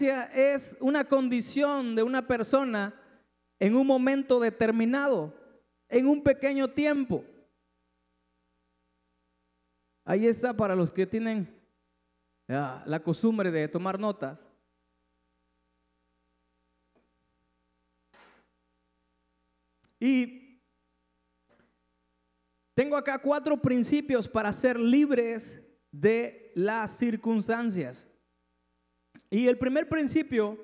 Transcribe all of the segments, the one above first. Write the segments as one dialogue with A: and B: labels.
A: es una condición de una persona en un momento determinado, en un pequeño tiempo. Ahí está para los que tienen la costumbre de tomar notas. Y tengo acá cuatro principios para ser libres de las circunstancias. Y el primer principio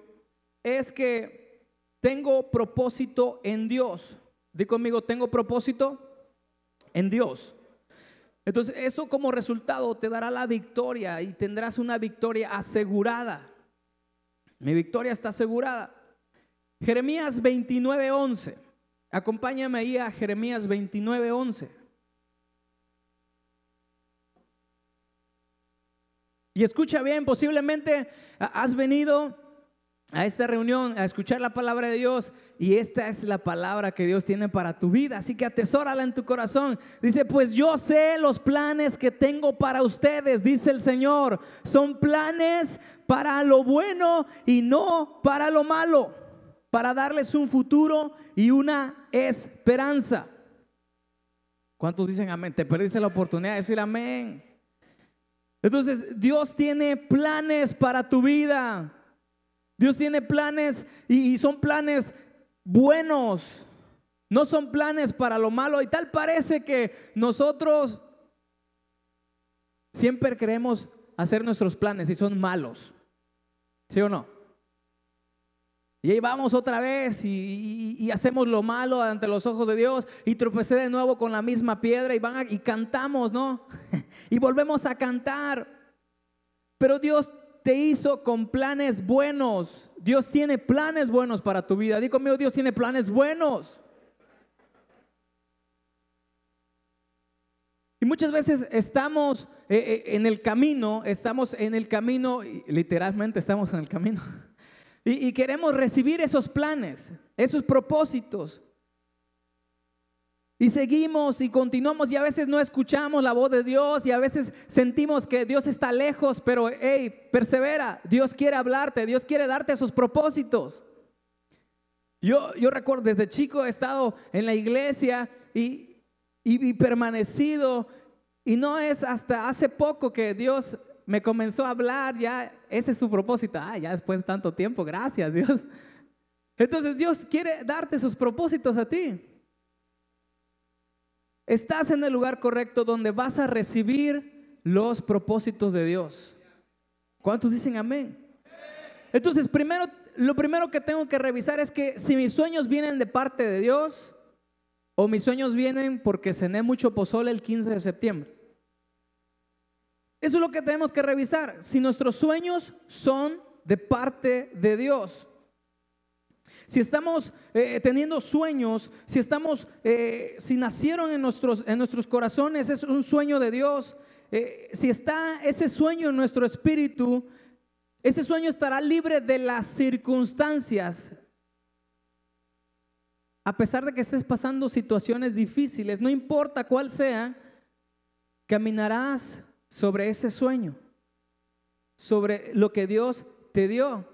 A: es que tengo propósito en Dios. Di conmigo, tengo propósito en Dios. Entonces, eso como resultado te dará la victoria y tendrás una victoria asegurada. Mi victoria está asegurada. Jeremías 29:11. Acompáñame ahí a Jeremías 29:11. Y escucha bien, posiblemente has venido a esta reunión a escuchar la palabra de Dios y esta es la palabra que Dios tiene para tu vida, así que atesórala en tu corazón. Dice, pues yo sé los planes que tengo para ustedes, dice el Señor, son planes para lo bueno y no para lo malo, para darles un futuro y una esperanza. ¿Cuántos dicen amén? Te perdiste la oportunidad de decir amén. Entonces, Dios tiene planes para tu vida. Dios tiene planes y, son planes buenos. No son planes para lo malo. Y tal parece que nosotros siempre queremos hacer nuestros planes y son malos. ¿Sí o no? Y ahí vamos otra vez y, hacemos lo malo ante los ojos de Dios y tropecé de nuevo con la misma piedra y, van y cantamos, ¿no? y volvemos a cantar. Pero Dios te hizo con planes buenos. Dios tiene planes buenos para tu vida. Conmigo, Dios tiene planes buenos. Y muchas veces estamos eh, eh, en el camino, estamos en el camino, literalmente estamos en el camino y, queremos recibir esos planes, esos propósitos. Y seguimos y continuamos y a veces no escuchamos la voz de Dios y a veces sentimos que Dios está lejos, pero hey, persevera, Dios quiere hablarte, Dios quiere darte esos propósitos. Yo, yo recuerdo desde chico he estado en la iglesia y, y permanecido y no es hasta hace poco que Dios me comenzó a hablar, ya ese es su propósito. Ah, ya después de tanto tiempo, gracias Dios. Entonces Dios quiere darte sus propósitos a ti. Estás en el lugar correcto donde vas a recibir los propósitos de Dios. ¿Cuántos dicen amén? Entonces, primero, lo primero que tengo que revisar es que si mis sueños vienen de parte de Dios o mis sueños vienen porque cené mucho pozole el 15 de septiembre. Eso es lo que tenemos que revisar. Si nuestros sueños son de parte de Dios. Si estamos eh, teniendo sueños, si estamos, eh, si nacieron en nuestros, en nuestros corazones, es un sueño de Dios. Eh, si está ese sueño en nuestro espíritu, ese sueño estará libre de las circunstancias. A pesar de que estés pasando situaciones difíciles, no importa cuál sea, caminarás sobre ese sueño, sobre lo que Dios te dio.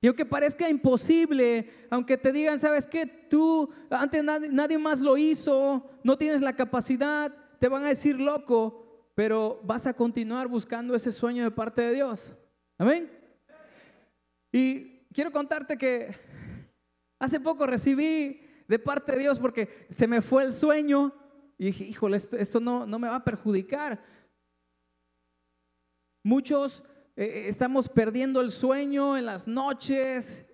A: Y aunque parezca imposible, aunque te digan, sabes que tú antes nadie, nadie, más lo hizo, no tienes la capacidad, te van a decir loco, pero vas a continuar buscando ese sueño de parte de Dios. Amén. Y quiero contarte que hace poco recibí de parte de Dios porque se me fue el sueño y dije, híjole, esto, no, no me va a perjudicar. Muchos eh, eh, estamos perdiendo el sueño en las noches.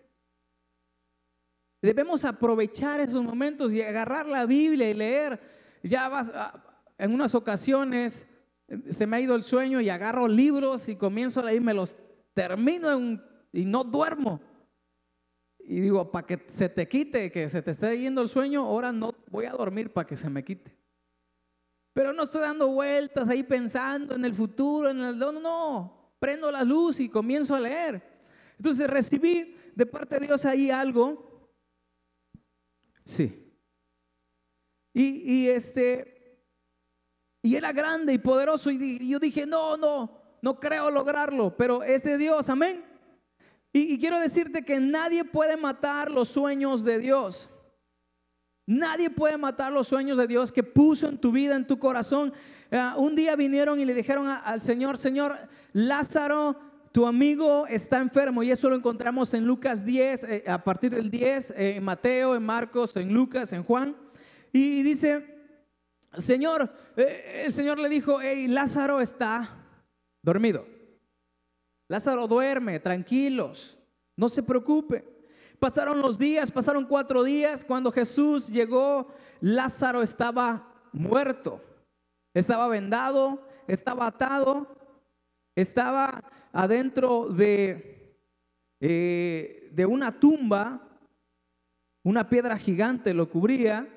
A: Debemos aprovechar esos momentos y agarrar la Biblia y leer. Ya vas, en unas ocasiones eh, se me ha ido el sueño y agarro libros y comienzo a leer, me los termino y no duermo. Y digo, para que se te quite, que se te esté yendo el sueño, ahora no voy a dormir para que se me quite. Pero no estoy dando vueltas ahí pensando en el futuro, en el... No, no, no. Prendo la luz y comienzo a leer. Entonces recibí de parte de Dios ahí algo. Sí. Y, y este... Y era grande y poderoso. Y yo dije, no, no, no creo lograrlo. Pero es de Dios, amén. Y, y quiero decirte que nadie puede matar los sueños de Dios. Nadie puede matar los sueños de Dios que puso en tu vida, en tu corazón. Eh, un día vinieron y le dijeron al Señor, Señor, Lázaro, tu amigo está enfermo. Y eso lo encontramos en Lucas 10, eh, a partir del 10, eh, en Mateo, en Marcos, en Lucas, en Juan. Y, dice, Señor, el Señor le dijo, hey, Lázaro está dormido. Lázaro duerme, tranquilos, no se preocupe. Pasaron los días, pasaron cuatro días. Cuando Jesús llegó, Lázaro estaba muerto. Estaba vendado, estaba atado, estaba adentro de, eh, de una tumba. Una piedra gigante lo cubría.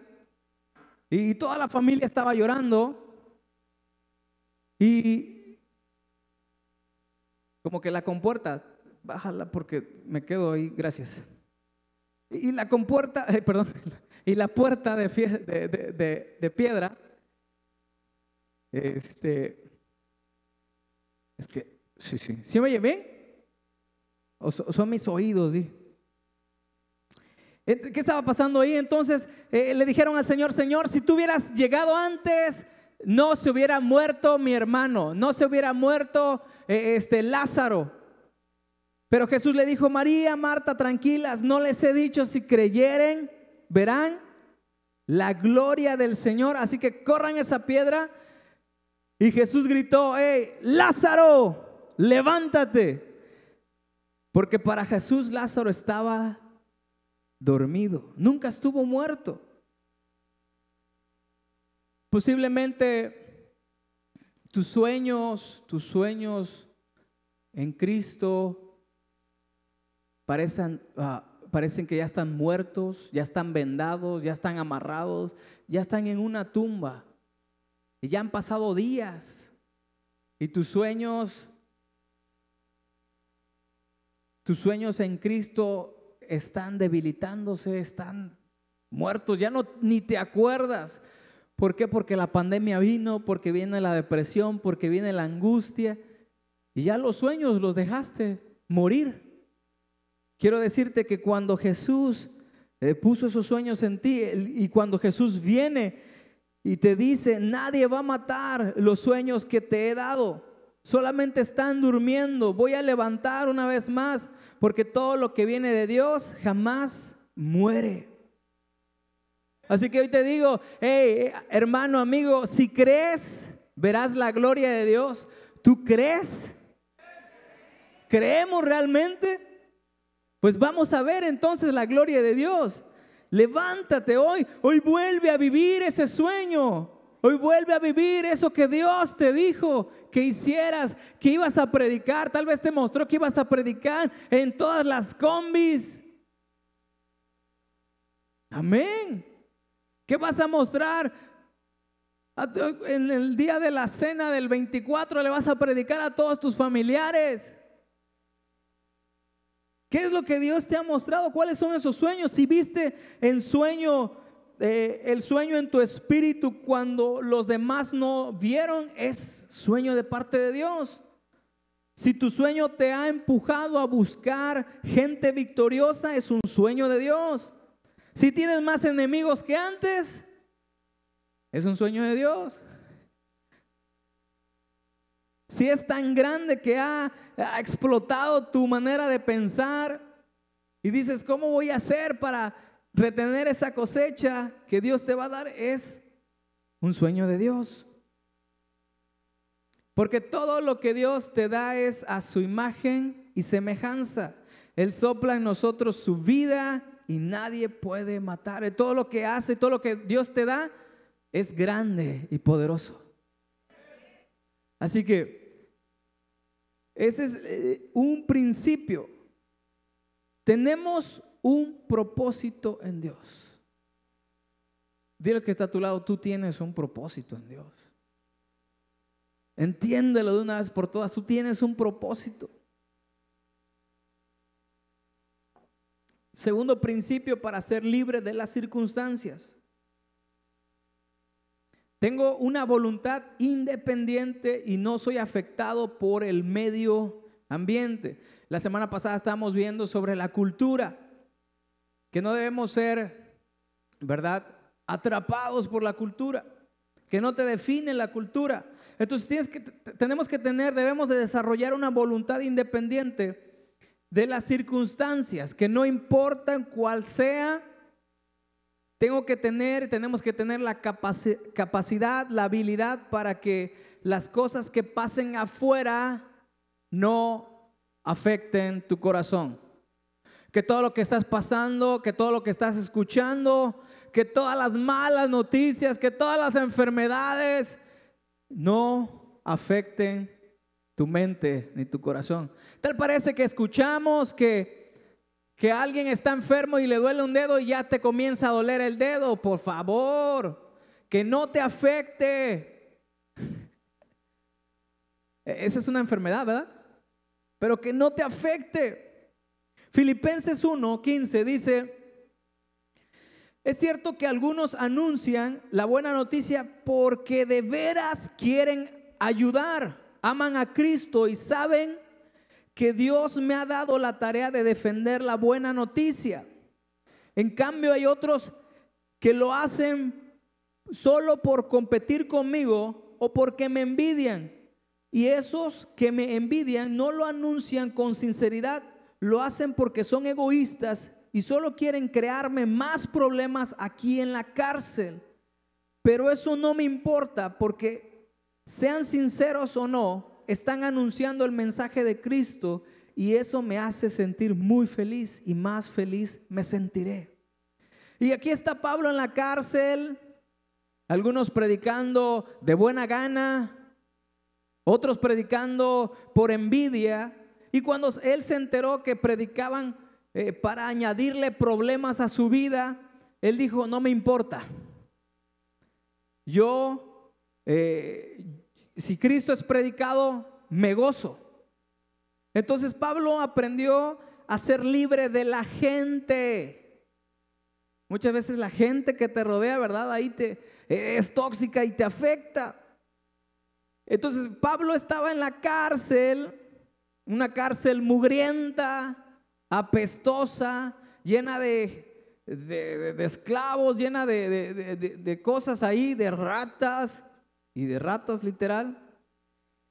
A: Y toda la familia estaba llorando. Y como que la compuerta, bájala porque me quedo ahí, gracias. Y la compuerta, perdón, y la puerta de, piedra, este, es que, sí, sí, ¿sí me oye bien? ¿O son mis oídos? ¿Qué estaba pasando ahí? Entonces eh, le dijeron al Señor, Señor, si tú hubieras llegado antes, no se hubiera muerto mi hermano, no se hubiera muerto eh, este Lázaro. Pero Jesús le dijo, María, Marta, tranquilas, no les he dicho si creyeren, verán la gloria del Señor. Así que corran esa piedra. Y Jesús gritó, hey, Lázaro, levántate. Porque para Jesús Lázaro estaba dormido, nunca estuvo muerto. Posiblemente tus sueños, tus sueños en Cristo parecen, ah, parecen que ya están muertos, ya están vendados, ya están amarrados, ya están en una tumba. Y ya han pasado días. Y tus sueños, tus sueños en Cristo están debilitándose, están muertos, ya no ni te acuerdas. ¿Por qué? Porque la pandemia vino, porque viene la depresión, porque viene la angustia. Y ya los sueños los dejaste morir. Quiero decirte que cuando Jesús eh, puso esos sueños en ti y cuando Jesús viene y te dice, nadie va a matar los sueños que te he dado, solamente están durmiendo, voy a levantar una vez más, porque todo lo que viene de Dios jamás muere. Así que hoy te digo, hey, hermano, amigo, si crees, verás la gloria de Dios. ¿Tú crees? ¿Creemos realmente? Pues vamos a ver entonces la gloria de Dios. Levántate hoy, hoy vuelve a vivir ese sueño. Hoy vuelve a vivir eso que Dios te dijo que hicieras, que ibas a predicar. Tal vez te mostró que ibas a predicar en todas las combis. Amén. ¿Qué vas a mostrar? En el día de la cena del 24 le vas a predicar a todos tus familiares. ¿Qué es lo que Dios te ha mostrado? ¿Cuáles son esos sueños? Si viste en sueño, eh, el sueño en tu espíritu cuando los demás no vieron, es sueño de parte de Dios. Si tu sueño te ha empujado a buscar gente victoriosa, es un sueño de Dios. Si tienes más enemigos que antes, es un sueño de Dios. Si es tan grande que ha, explotado tu manera de pensar y dices, ¿cómo voy a hacer para retener esa cosecha que Dios te va a dar? Es un sueño de Dios. Porque todo lo que Dios te da es a su imagen y semejanza. Él sopla en nosotros su vida y nadie puede matar. Todo lo que hace, todo lo que Dios te da es grande y poderoso. Así que ese es eh, un principio. Tenemos un propósito en Dios. Dile que está a tu lado, tú tienes un propósito en Dios. Entiéndelo de una vez por todas, tú tienes un propósito. Segundo principio para ser libre de las circunstancias. Tengo una voluntad independiente y no soy afectado por el medio ambiente. La semana pasada estábamos viendo sobre la cultura, que no debemos ser, ¿verdad?, atrapados por la cultura, que no te define la cultura. Entonces que, tenemos que tener, debemos de desarrollar una voluntad independiente de las circunstancias, que no importan cuál sea, tengo que tener, tenemos que tener la capacidad, la habilidad para que las cosas que pasen afuera no afecten tu corazón. Que todo lo que estás pasando, que todo lo que estás escuchando, que todas las malas noticias, que todas las enfermedades no afecten tu mente ni tu corazón. Tal parece que escuchamos que que alguien está enfermo y le duele un dedo y ya te comienza a doler el dedo. Por favor, que no te afecte. Esa es una enfermedad, ¿verdad? Pero que no te afecte. Filipenses 1:15 dice, es cierto que algunos anuncian la buena noticia porque de veras quieren ayudar, aman a Cristo y saben que Dios me ha dado la tarea de defender la buena noticia. En cambio hay otros que lo hacen solo por competir conmigo o porque me envidian. Y esos que me envidian no lo anuncian con sinceridad, lo hacen porque son egoístas y solo quieren crearme más problemas aquí en la cárcel. Pero eso no me importa porque sean sinceros o no, están anunciando el mensaje de Cristo y eso me hace sentir muy feliz y más feliz me sentiré. Y aquí está Pablo en la cárcel, algunos predicando de buena gana, otros predicando por envidia. Y cuando él se enteró que predicaban eh, para añadirle problemas a su vida, él dijo, no me importa. Yo, eh, si Cristo es predicado, me gozo. Entonces Pablo aprendió a ser libre de la gente. Muchas veces la gente que te rodea, ¿verdad? Ahí te es tóxica y te afecta. Entonces Pablo estaba en la cárcel, una cárcel mugrienta, apestosa, llena de, de, esclavos, llena de, cosas ahí, de ratas y de ratas literal.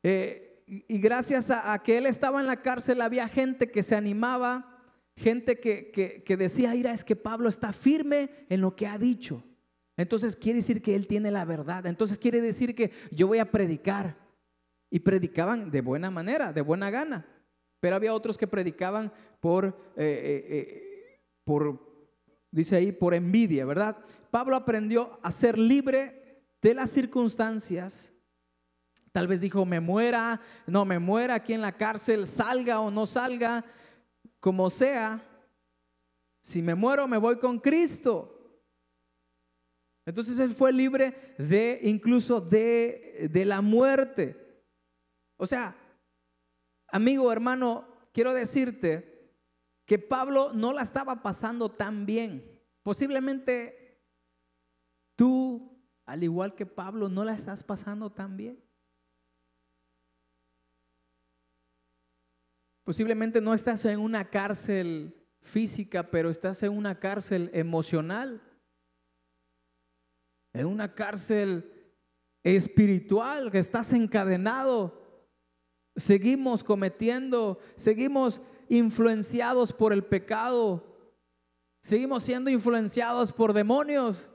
A: Eh, y gracias a, que él estaba en la cárcel había gente que se animaba, gente que, que, decía, mira, es que Pablo está firme en lo que ha dicho. Entonces quiere decir que él tiene la verdad. Entonces quiere decir que yo voy a predicar. Y predicaban de buena manera, de buena gana. Pero había otros que predicaban por, eh, eh, por dice ahí, por envidia, ¿verdad? Pablo aprendió a ser libre de las circunstancias Tal vez dijo, me muera, no me muera aquí en la cárcel, salga o no salga, como sea. Si me muero, me voy con Cristo. Entonces él fue libre de incluso de, de la muerte. O sea, amigo, hermano, quiero decirte que Pablo no la estaba pasando tan bien. Posiblemente tú, al igual que Pablo, no la estás pasando tan bien. Posiblemente no estás en una cárcel física, pero estás en una cárcel emocional, en una cárcel espiritual, que estás encadenado. Seguimos cometiendo, seguimos influenciados por el pecado, seguimos siendo influenciados por demonios.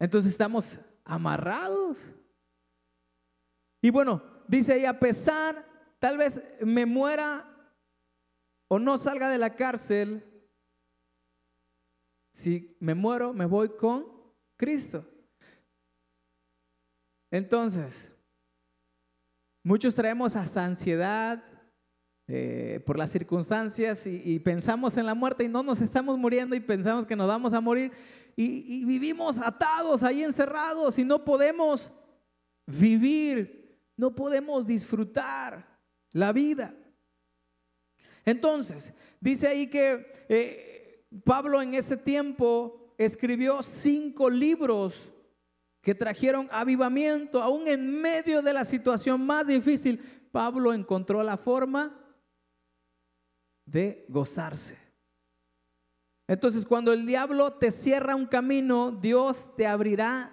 A: Entonces estamos amarrados. Y bueno, dice ahí, a pesar, tal vez me muera o no salga de la cárcel, si me muero, me voy con Cristo. Entonces, muchos traemos hasta ansiedad eh, por las circunstancias y, pensamos en la muerte y no nos estamos muriendo y pensamos que nos vamos a morir y, vivimos atados ahí encerrados y no podemos vivir, no podemos disfrutar la vida. Entonces, dice ahí que eh, Pablo en ese tiempo escribió cinco libros que trajeron avivamiento, aún en medio de la situación más difícil. Pablo encontró la forma de gozarse. Entonces, cuando el diablo te cierra un camino, Dios te abrirá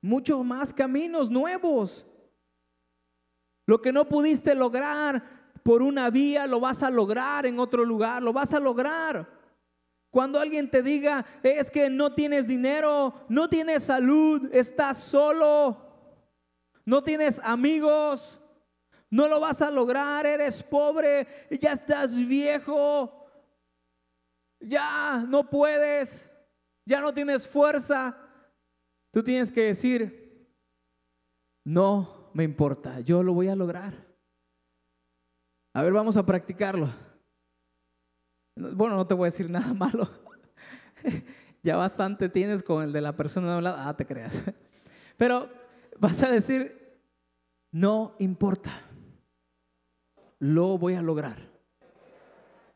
A: muchos más caminos nuevos. Lo que no pudiste lograr por una vía, lo vas a lograr en otro lugar, lo vas a lograr. Cuando alguien te diga, es que no tienes dinero, no tienes salud, estás solo, no tienes amigos, no lo vas a lograr, eres pobre, ya estás viejo, ya no puedes, ya no tienes fuerza, tú tienes que decir, no me importa, yo lo voy a lograr. A ver, vamos a practicarlo. Bueno, no te voy a decir nada malo. ya bastante tienes con el de la persona de. Ah, te creas. Pero vas a decir, no importa. Lo voy a lograr.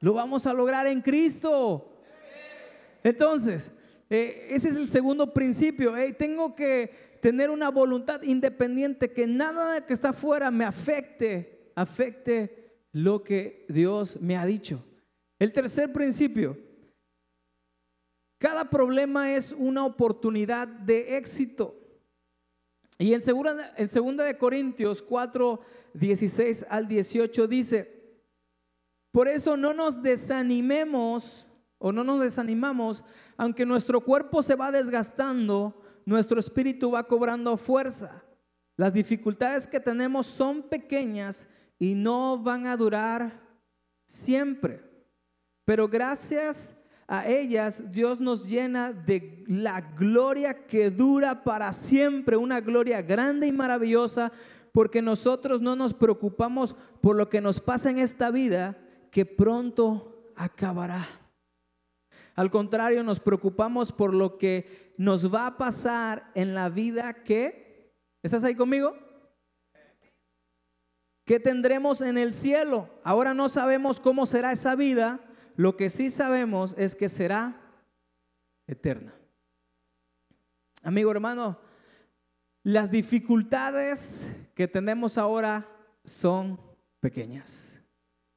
A: Lo vamos a lograr en Cristo. Entonces, eh, ese es el segundo principio. tengo que tener una voluntad independiente, que nada que está afuera me afecte, afecte lo que Dios me ha dicho. El tercer principio, cada problema es una oportunidad de éxito. Y en segunda, en segunda de Corintios 4, 16 al 18 dice, por eso no nos desanimemos o no nos desanimamos, aunque nuestro cuerpo se va desgastando, nuestro espíritu va cobrando fuerza. Las dificultades que tenemos son pequeñas y no van a durar siempre. Pero gracias a ellas Dios nos llena de la gloria que dura para siempre, una gloria grande y maravillosa, porque nosotros no nos preocupamos por lo que nos pasa en esta vida, que pronto acabará. Al contrario, nos preocupamos por lo que nos va a pasar en la vida que, ¿estás ahí conmigo? ¿Qué tendremos en el cielo? Ahora no sabemos cómo será esa vida, lo que sí sabemos es que será eterna. Amigo hermano, las dificultades que tenemos ahora son pequeñas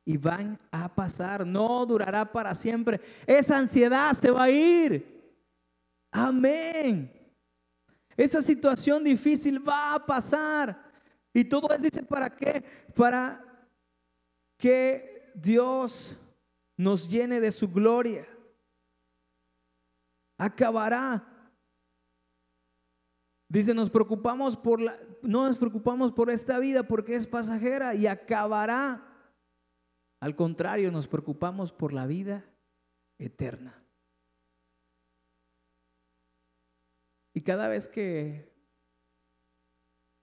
A: y van a pasar, no durará para siempre. Esa ansiedad se va a ir. Amén. Esa situación difícil va a pasar. Y todo él dice, ¿para qué? Para que Dios nos llene de su gloria. Acabará. Dice, nos preocupamos por la, no nos preocupamos por esta vida porque es pasajera y acabará. Al contrario, nos preocupamos por la vida eterna. Y cada vez que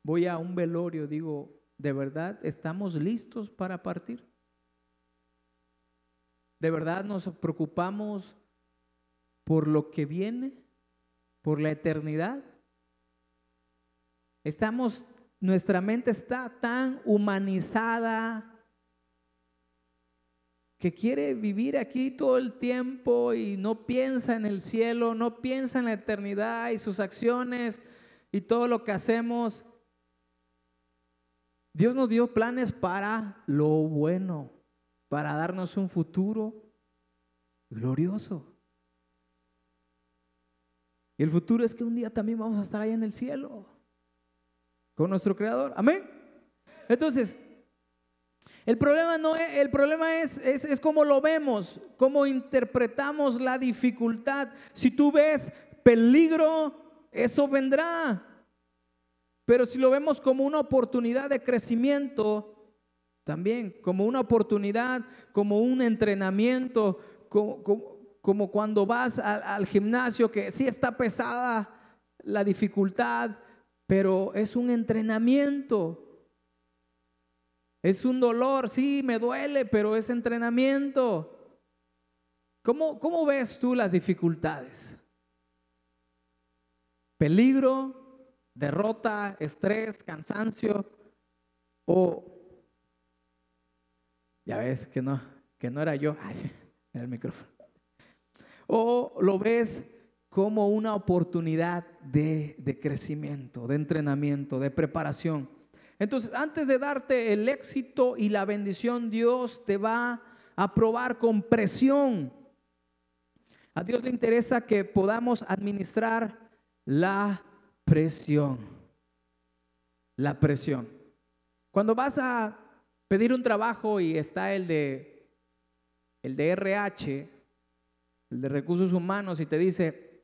A: voy a un velorio, digo, ¿de verdad estamos listos para partir? ¿De verdad nos preocupamos por lo que viene, por la eternidad? Estamos, nuestra mente está tan humanizada, que quiere vivir aquí todo el tiempo y no piensa en el cielo, no piensa en la eternidad y sus acciones y todo lo que hacemos. Dios nos dio planes para lo bueno, para darnos un futuro glorioso. Y el futuro es que un día también vamos a estar ahí en el cielo con nuestro Creador. Amén. Entonces, el problema, no es, el problema es, es, es cómo lo vemos, cómo interpretamos la dificultad. Si tú ves peligro, eso vendrá. Pero si lo vemos como una oportunidad de crecimiento, también como una oportunidad, como un entrenamiento, como, como, cuando vas al, al gimnasio, que sí está pesada la dificultad, pero es un entrenamiento. Es un dolor, sí, me duele, pero es entrenamiento. ¿Cómo, cómo ves tú las dificultades? Peligro, derrota, estrés, cansancio o ya ves que no, que no era yo, Ay, era el micrófono. O lo ves como una oportunidad de, de crecimiento, de entrenamiento, de preparación. Entonces, antes de darte el éxito y la bendición, Dios te va a probar con presión. A Dios le interesa que podamos administrar la presión. La presión. Cuando vas a pedir un trabajo y está el de el de RH, el de recursos humanos y te dice,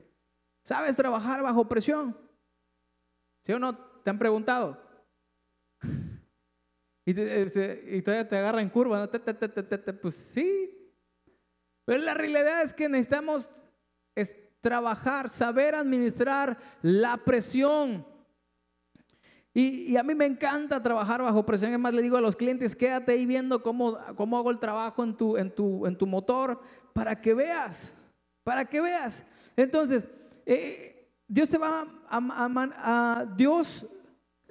A: ¿sabes trabajar bajo presión? ¿Sí o no? ¿Te han preguntado? Y, todavía te agarra en curva, pues sí. Pero la realidad es que necesitamos trabajar, saber administrar la presión. Y, a mí me encanta trabajar bajo presión. Además, le digo a los clientes, quédate ahí viendo cómo, cómo hago el trabajo en tu, en, tu, en tu motor para que veas, para que veas. Entonces, eh, Dios te va a, a, Dios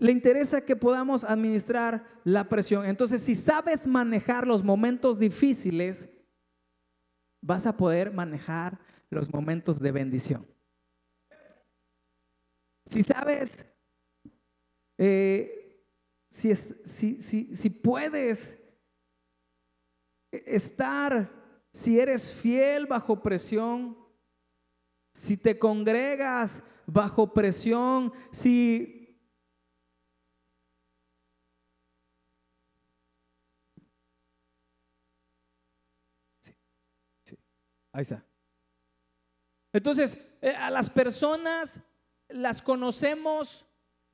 A: le interesa que podamos administrar la presión. Entonces, si sabes manejar los momentos difíciles, vas a poder manejar los momentos de bendición. Si sabes eh, si, si, puedes estar, si eres fiel bajo presión, si te congregas bajo presión, si Ahí está. Entonces, eh, a las personas las conocemos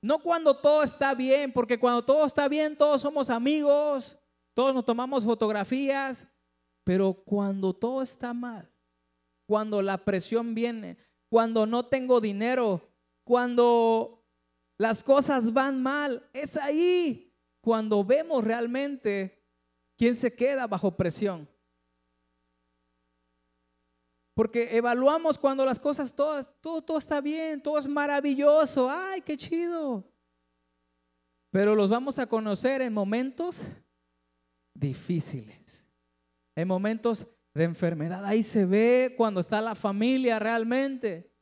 A: no cuando todo está bien, porque cuando todo está bien, todos somos amigos, todos nos tomamos fotografías, pero cuando todo está mal, cuando la presión viene, cuando no tengo dinero, cuando las cosas van mal, es ahí cuando vemos realmente quién se queda bajo presión. Porque evaluamos cuando las cosas todas, todo, todo está bien, todo es maravilloso, ay, qué chido. Pero los vamos a conocer en momentos difíciles, en momentos de enfermedad. Ahí se ve cuando está la familia realmente.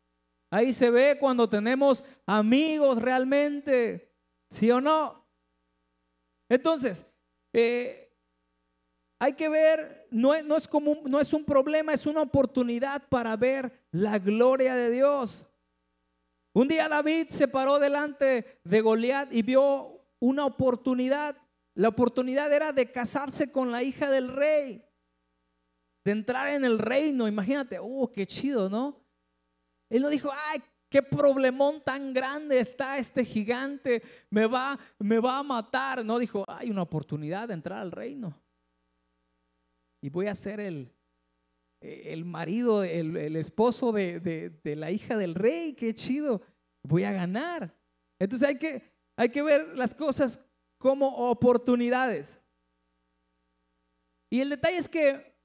A: Ahí se ve cuando tenemos amigos realmente, ¿sí o no? Entonces, eh, hay que ver, no, es como, no es un problema, es una oportunidad para ver la gloria de Dios. Un día David se paró delante de Goliat y vio una oportunidad. La oportunidad era de casarse con la hija del rey, de entrar en el reino. Imagínate, oh, qué chido, ¿no? Él no dijo, ay, qué problemón tan grande está este gigante, me va, me va a matar. No dijo, hay una oportunidad de entrar al reino y voy a ser el, el marido, el, el esposo de, de, la hija del rey, qué chido, voy a ganar. Entonces hay que, hay que ver las cosas como oportunidades. Y el detalle es que,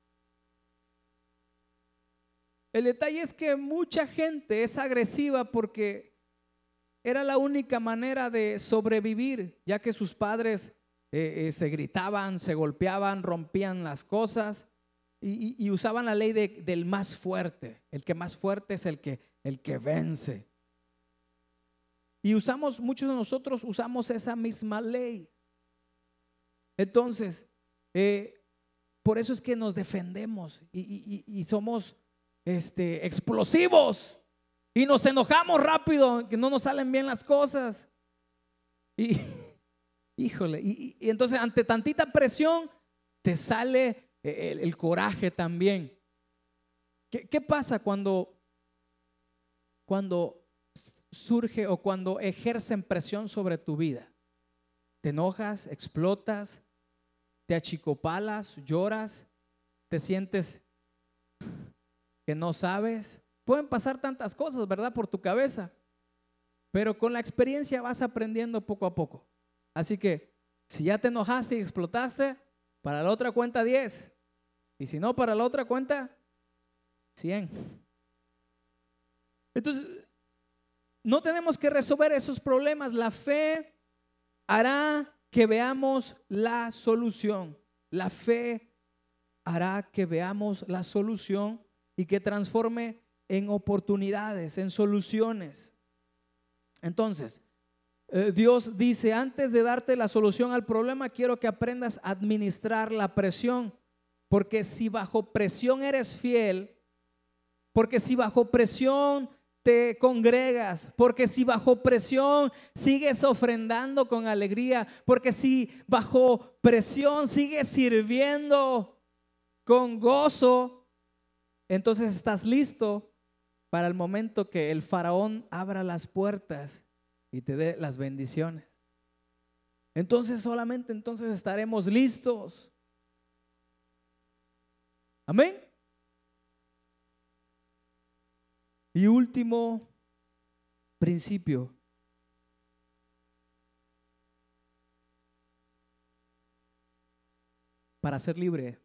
A: el detalle es que mucha gente es agresiva porque era la única manera de sobrevivir, ya que sus padres eh, eh, se gritaban, se golpeaban, rompían las cosas y, usaban la ley del más fuerte. El que más fuerte es el que, el que vence. Y usamos, muchos de nosotros usamos esa misma ley. Entonces, eh, por eso es que nos defendemos y, somos este, explosivos y nos enojamos rápido, que no nos salen bien las cosas. Híjole, y, entonces ante tantita presión te sale eh, el, coraje también. ¿Qué, pasa cuando, cuando surge o cuando ejercen presión sobre tu vida? Te enojas, explotas, te achicopalas, lloras, te sientes que no sabes. Pueden pasar tantas cosas, ¿verdad? Por tu cabeza. Pero con la experiencia vas aprendiendo poco a poco. Así que si ya te enojaste y explotaste, para la otra cuenta 10. Y si no, para la otra cuenta 100. Entonces, no tenemos que resolver esos problemas. La fe hará que veamos la solución. La fe hará que veamos la solución y que transforme en oportunidades, en soluciones. Entonces, eh, Dios dice, antes de darte la solución al problema, quiero que aprendas a administrar la presión. porque si bajo presión eres fiel, porque si bajo presión te congregas, porque si bajo presión sigues ofrendando con alegría, porque si bajo presión sigues sirviendo con gozo, entonces estás listo para el momento que el faraón abra las puertas y te dé las bendiciones. Entonces solamente entonces estaremos listos. Amén. Y último principio. Para ser libre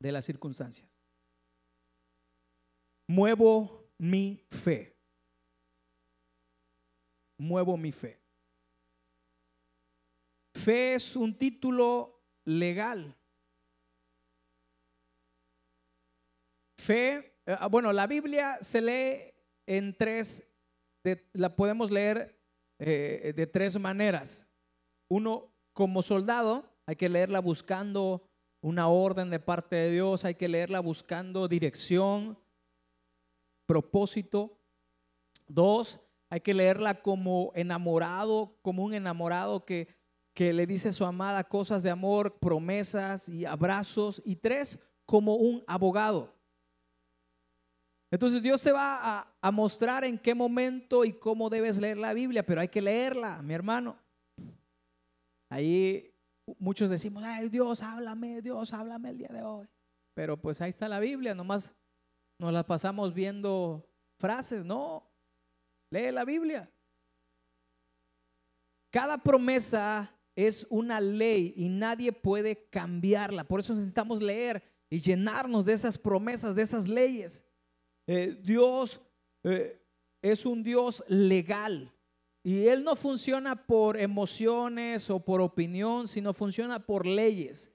A: de las circunstancias. Muevo mi fe. Muevo mi fe. Fe es un título legal. Fe, eh, ah, bueno, la Biblia se lee en tres, la podemos leer eh, de tres maneras. Uno, como soldado, hay que leerla buscando una orden de parte de Dios, hay que leerla buscando dirección, propósito. Dos, hay que leerla como enamorado, como un enamorado que que le dice a su amada cosas de amor, promesas y abrazos. Y tres, como un abogado. Entonces Dios te va a, mostrar en qué momento y cómo debes leer la Biblia, pero hay que leerla, mi hermano. Ahí muchos decimos, ay Dios, háblame, Dios, háblame el día de hoy. Pero pues ahí está la Biblia, nomás nos la pasamos viendo frases, no, lee la Biblia. Cada promesa es una ley y nadie puede cambiarla. Por eso necesitamos leer y llenarnos de esas promesas, de esas leyes. Eh, Dios eh, es un Dios legal y Él no funciona por emociones o por opinión, sino funciona por leyes.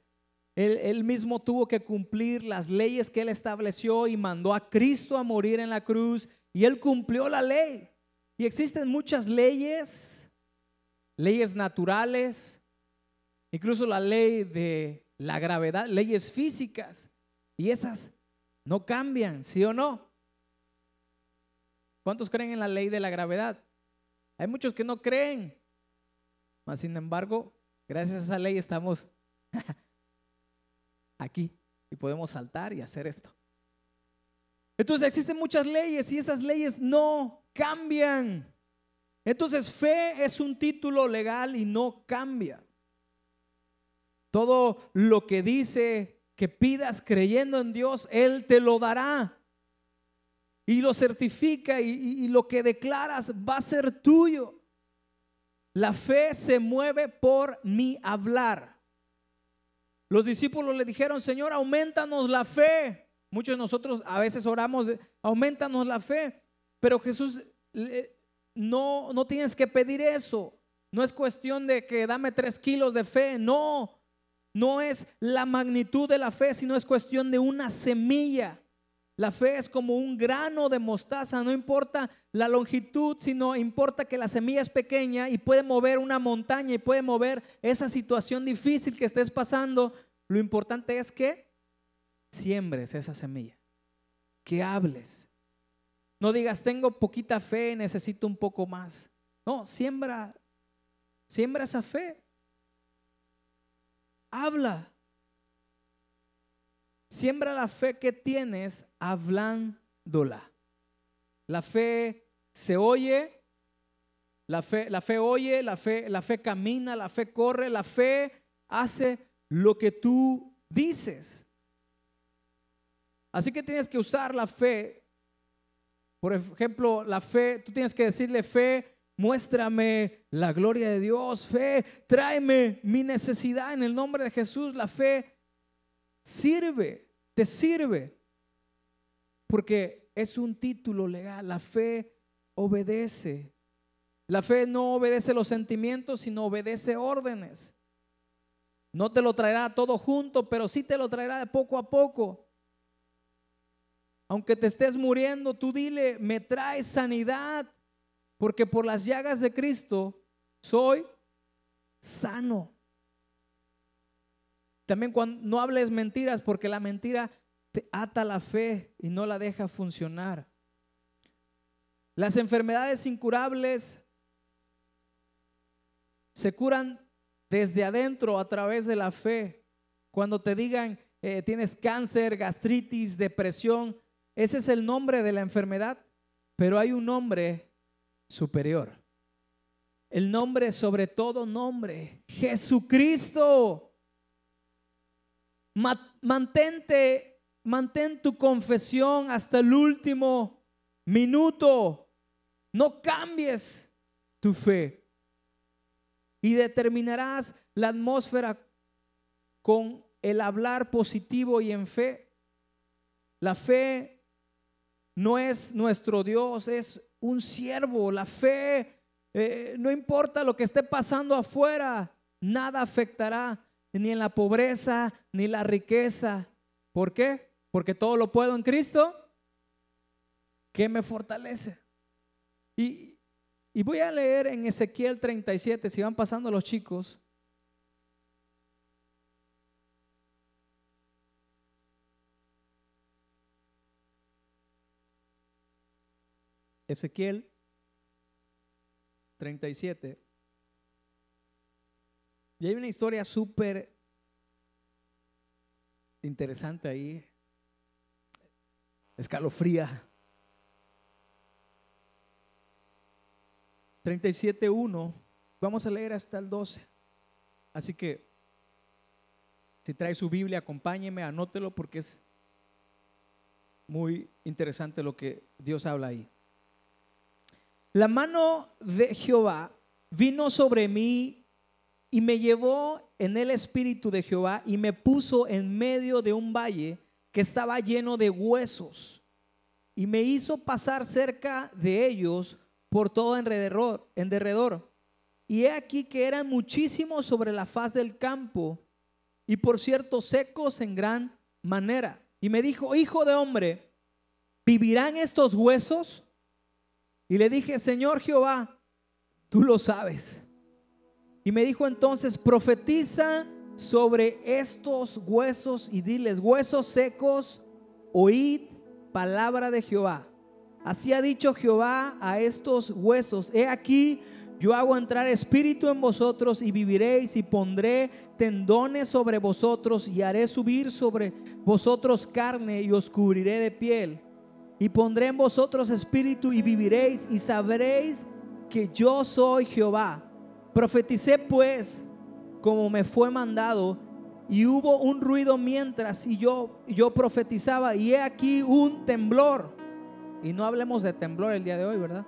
A: Él, él mismo tuvo que cumplir las leyes que Él estableció y mandó a Cristo a morir en la cruz y Él cumplió la ley. Y existen muchas leyes leyes naturales, incluso la ley de la gravedad, leyes físicas, y esas no cambian, ¿sí o no? ¿Cuántos creen en la ley de la gravedad? Hay muchos que no creen, mas sin embargo, gracias a esa ley estamos aquí y podemos saltar y hacer esto. Entonces existen muchas leyes y esas leyes no cambian. Entonces, fe es un título legal y no cambia. Todo lo que dice que pidas creyendo en Dios, Él te lo dará. Y lo certifica y, lo que declaras va a ser tuyo. La fe se mueve por mi hablar. Los discípulos le dijeron, Señor, aumentanos la fe. Muchos de nosotros a veces oramos, aumentanos la fe. Pero Jesús no, no tienes que pedir eso. No es cuestión de que dame tres kilos de fe. No, no es la magnitud de la fe, sino es cuestión de una semilla. La fe es como un grano de mostaza, no importa la longitud, sino importa que la semilla es pequeña y puede mover una montaña y puede mover esa situación difícil que estés pasando. Lo importante es que siembres esa semilla, que hables, no digas, tengo poquita fe, necesito un poco más. No, siembra, siembra esa fe. Habla. Siembra la fe que tienes hablándola. La fe se oye, la fe, la fe oye, la fe, la fe camina, la fe corre, la fe hace lo que tú dices. Así que tienes que usar la fe por ejemplo, la fe, tú tienes que decirle fe, muéstrame la gloria de Dios, fe, tráeme mi necesidad en el nombre de Jesús. La fe sirve, te sirve, porque es un título legal. La fe obedece. La fe no obedece los sentimientos, sino obedece órdenes. No te lo traerá todo junto, pero sí te lo traerá de poco a poco. Aunque te estés muriendo, tú dile, me trae sanidad, porque por las llagas de Cristo soy sano. También cuando no hables mentiras porque la mentira te ata la fe y no la deja funcionar. Las enfermedades incurables se curan desde adentro a través de la fe. Cuando te digan eh, tienes cáncer, gastritis, depresión, ese es el nombre de la enfermedad, pero hay un nombre superior. El nombre sobre todo nombre, Jesucristo. Mantente, mantén tu confesión hasta el último minuto. No cambies tu fe. Y determinarás la atmósfera con el hablar positivo y en fe. La fe no es nuestro Dios, es un siervo. La fe, eh, no importa lo que esté pasando afuera, nada afectará ni en la pobreza ni la riqueza. ¿Por qué? Porque todo lo puedo en Cristo que me fortalece. Y, y voy a leer en Ezequiel 37, si van pasando los chicos. Ezequiel 37. Y hay una historia súper interesante ahí, escalofría. 37.1, vamos a leer hasta el 12. Así que, si trae su Biblia, acompáñeme, anótelo porque es muy interesante lo que Dios habla ahí. La mano de Jehová vino sobre mí y me llevó en el espíritu de Jehová y me puso en medio de un valle que estaba lleno de huesos y me hizo pasar cerca de ellos por todo en derredor. Y he aquí que eran muchísimos sobre la faz del campo y por cierto secos en gran manera. Y me dijo, hijo de hombre, ¿vivirán estos huesos? Y le dije, Señor Jehová, tú lo sabes. Y me dijo entonces, profetiza sobre estos huesos y diles, huesos secos, oíd palabra de Jehová. Así ha dicho Jehová a estos huesos, he aquí, yo hago entrar espíritu en vosotros y viviréis y pondré tendones sobre vosotros y haré subir sobre vosotros carne y os cubriré de piel y pondré en vosotros espíritu y viviréis y sabréis que yo soy Jehová. Profeticé pues como me fue mandado y hubo un ruido mientras y yo, yo profetizaba y he aquí un temblor. Y no hablemos de temblor el día de hoy, ¿verdad?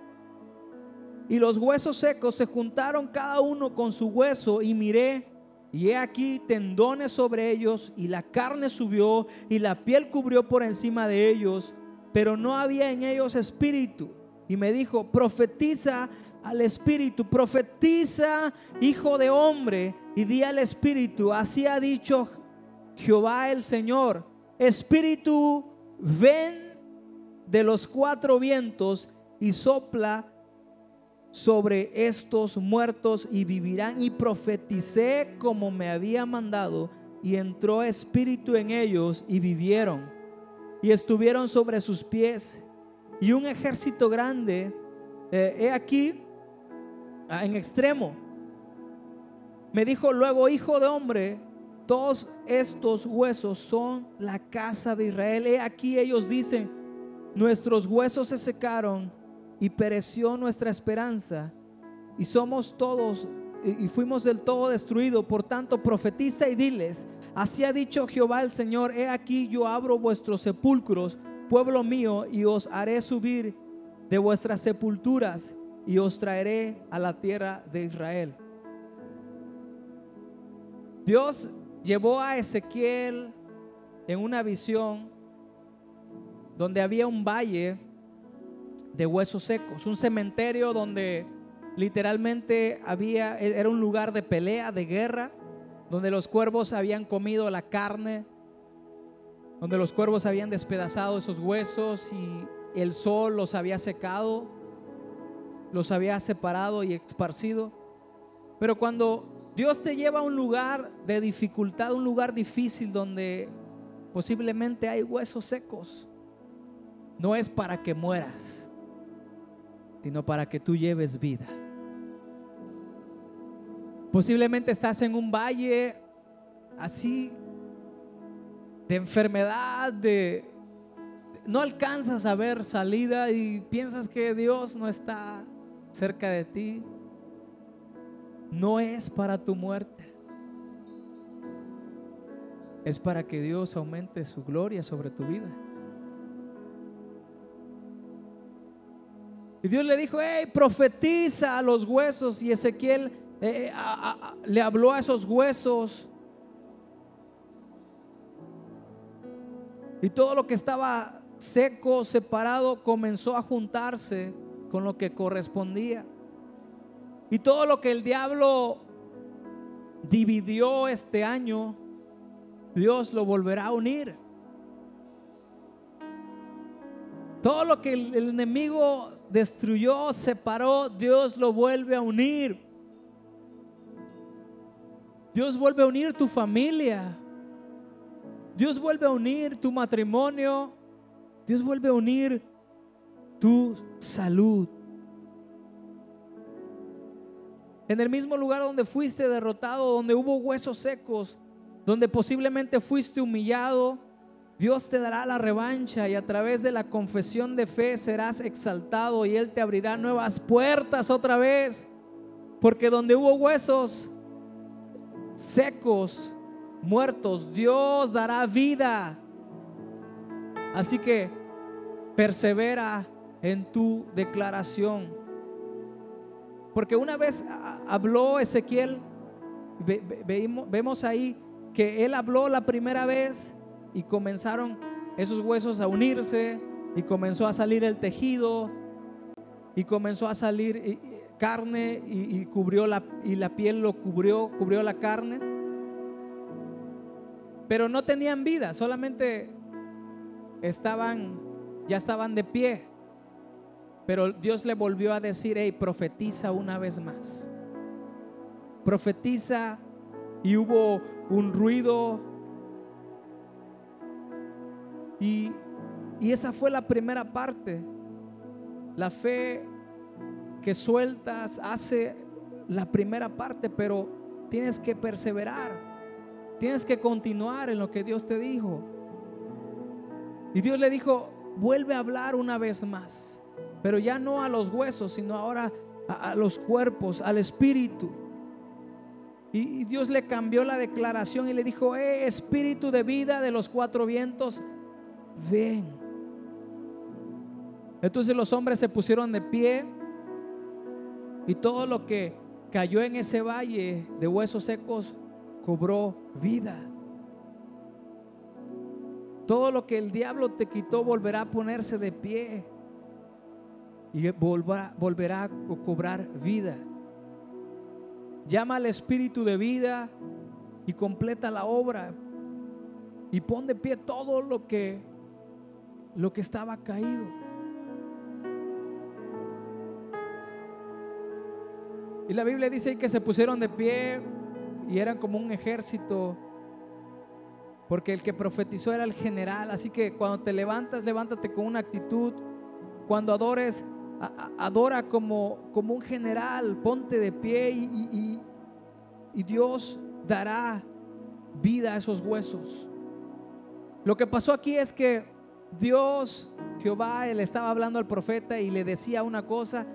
A: Y los huesos secos se juntaron cada uno con su hueso y miré y he aquí tendones sobre ellos y la carne subió y la piel cubrió por encima de ellos pero no había en ellos espíritu. Y me dijo, profetiza al espíritu, profetiza, hijo de hombre, y di al espíritu, así ha dicho Jehová el Señor, espíritu, ven de los cuatro vientos y sopla sobre estos muertos y vivirán. Y profeticé como me había mandado, y entró espíritu en ellos y vivieron y estuvieron sobre sus pies. Y un ejército grande, eh, he aquí, ah, en extremo. Me dijo luego, hijo de hombre, todos estos huesos son la casa de Israel. He aquí ellos dicen, nuestros huesos se secaron y pereció nuestra esperanza y somos todos y fuimos del todo destruidos. Por tanto, profetiza y diles, Así ha dicho Jehová el Señor, he aquí yo abro vuestros sepulcros, pueblo mío, y os haré subir de vuestras sepulturas y os traeré a la tierra de Israel. Dios llevó a Ezequiel en una visión donde había un valle de huesos secos, un cementerio donde literalmente había era un lugar de pelea, de guerra donde los cuervos habían comido la carne, donde los cuervos habían despedazado esos huesos y el sol los había secado, los había separado y esparcido. Pero cuando Dios te lleva a un lugar de dificultad, un lugar difícil donde posiblemente hay huesos secos. No es para que mueras, sino para que tú lleves vida. Posiblemente estás en un valle así de enfermedad, de no alcanzas a ver salida y piensas que Dios no está cerca de ti. No es para tu muerte. Es para que Dios aumente su gloria sobre tu vida. Y Dios le dijo, hey, profetiza a los huesos. Y Ezequiel eh, eh, le habló a esos huesos. Y todo lo que estaba seco, separado, comenzó a juntarse con lo que correspondía. Y todo lo que el diablo dividió este año, Dios lo volverá a unir. Todo lo que el, enemigo destruyó, separó, Dios lo vuelve a unir. Dios vuelve a unir tu familia. Dios vuelve a unir tu matrimonio. Dios vuelve a unir tu salud. En el mismo lugar donde fuiste derrotado, donde hubo huesos secos, donde posiblemente fuiste humillado, Dios te dará la revancha y a través de la confesión de fe serás exaltado y Él te abrirá nuevas puertas otra vez. Porque donde hubo huesos secos, muertos, Dios dará vida. Así que persevera en tu declaración. Porque una vez habló Ezequiel, vemos ahí que él habló la primera vez y comenzaron esos huesos a unirse y comenzó a salir el tejido y comenzó a salir carne y, cubrió la y la piel lo cubrió, cubrió la carne. Pero no tenían vida, solamente estaban ya estaban de pie. Pero Dios le volvió a decir, hey, profetiza una vez más. Profetiza y hubo un ruido. Y, y esa fue la primera parte. La fe que sueltas hace la primera parte, pero tienes que perseverar. Tienes que continuar en lo que Dios te dijo. Y Dios le dijo, vuelve a hablar una vez más, pero ya no a los huesos, sino ahora a, los cuerpos, al espíritu. Y, Dios le cambió la declaración y le dijo, eh, espíritu de vida de los cuatro vientos, ven. Entonces los hombres se pusieron de pie y todo lo que cayó en ese valle de huesos secos cobró vida. Todo lo que el diablo te quitó volverá a ponerse de pie y volverá, a cobrar vida. Llama al espíritu de vida y completa la obra y pon de pie todo lo que lo que estaba caído. Y la Biblia dice que se pusieron de pie y eran como un ejército porque el que profetizó era el general. Así que cuando te levantas, levántate con una actitud. Cuando adores, adora como, como un general. Ponte de pie y, y Dios dará vida a esos huesos. Lo que pasó aquí es que Dios, Jehová, él estaba hablando al profeta y le decía una cosa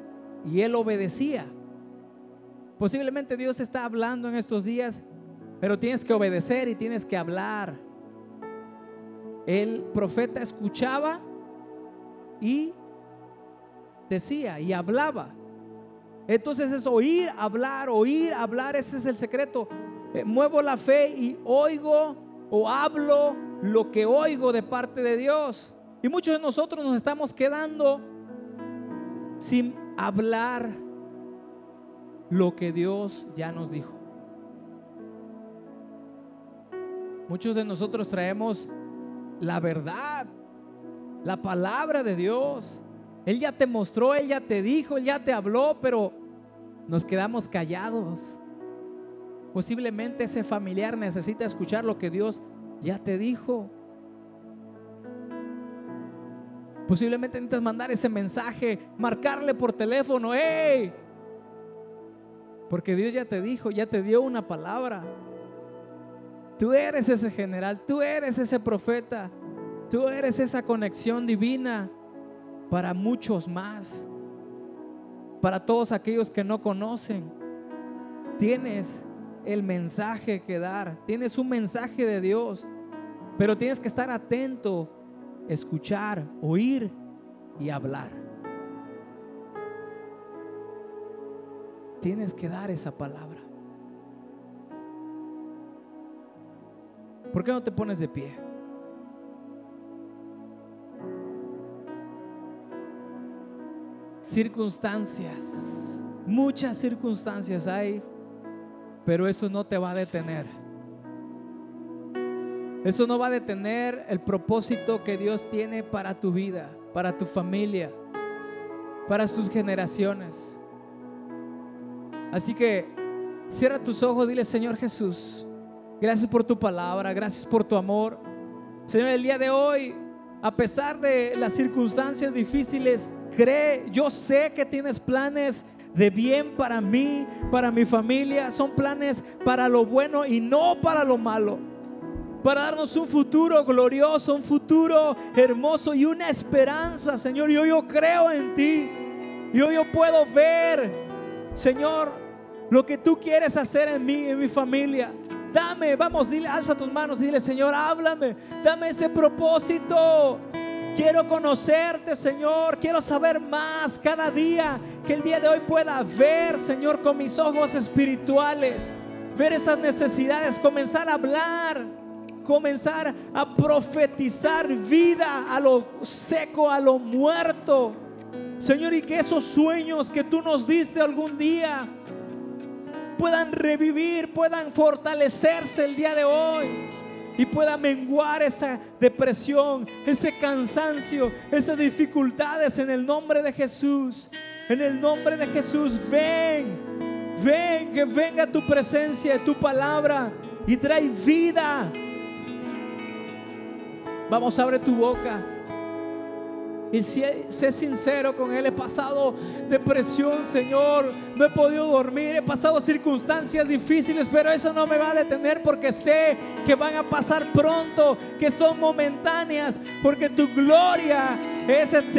A: y él obedecía. Posiblemente Dios está hablando en estos días, pero tienes que obedecer y tienes que hablar el profeta escuchaba y decía y hablaba. Entonces es oír, hablar, oír, hablar, ese es el secreto. Eh, muevo la fe y oigo o hablo lo que oigo de parte de Dios. Y muchos de nosotros nos estamos quedando sin hablar lo que Dios ya nos dijo. Muchos de nosotros traemos la verdad, la palabra de Dios. Él ya te mostró, Él ya te dijo, Él ya te habló, pero nos quedamos callados. Posiblemente ese familiar necesita escuchar lo que Dios ya te dijo. Posiblemente necesitas mandar ese mensaje, marcarle por teléfono, ¡hey! Porque Dios ya te dijo, ya te dio una palabra. Tú eres ese general, tú eres ese profeta, tú eres esa conexión divina para muchos más, para todos aquellos que no conocen. Tienes el mensaje que dar, tienes un mensaje de Dios, pero tienes que estar atento, escuchar, oír y hablar. Tienes que dar esa palabra. ¿Por qué no te pones de pie? Circunstancias, muchas circunstancias hay, pero eso no te va a detener. Eso no va a detener el propósito que Dios tiene para tu vida, para tu familia, para sus generaciones. Así que cierra tus ojos, dile Señor Jesús, gracias por tu palabra, gracias por tu amor. Señor, el día de hoy, a pesar de las circunstancias difíciles, cree, yo sé que tienes planes de bien para mí, para mi familia. Son planes para lo bueno y no para lo malo. Para darnos un futuro glorioso, un futuro hermoso y una esperanza, Señor. Yo, yo creo en ti. Yo, yo puedo ver, Señor, lo que tú quieres hacer en mí, en mi familia. Dame, vamos, dile, alza tus manos y dile, Señor, háblame. Dame ese propósito. Quiero conocerte, Señor. Quiero saber más cada día. Que el día de hoy pueda ver, Señor, con mis ojos espirituales. Ver esas necesidades. Comenzar a hablar. Comenzar a profetizar vida a lo seco, a lo muerto. Señor, y que esos sueños que tú nos diste algún día puedan revivir, puedan fortalecerse el día de hoy y pueda menguar esa depresión, ese cansancio, esas dificultades en el nombre de Jesús. En el nombre de Jesús, ven, ven, que venga tu presencia, tu palabra y trae vida. Vamos, abre tu boca. Y sé sincero con Él. He pasado depresión, Señor. No he podido dormir. He pasado circunstancias difíciles, pero eso no me va a detener porque sé que van a pasar pronto, que son momentáneas, porque tu gloria es eterna.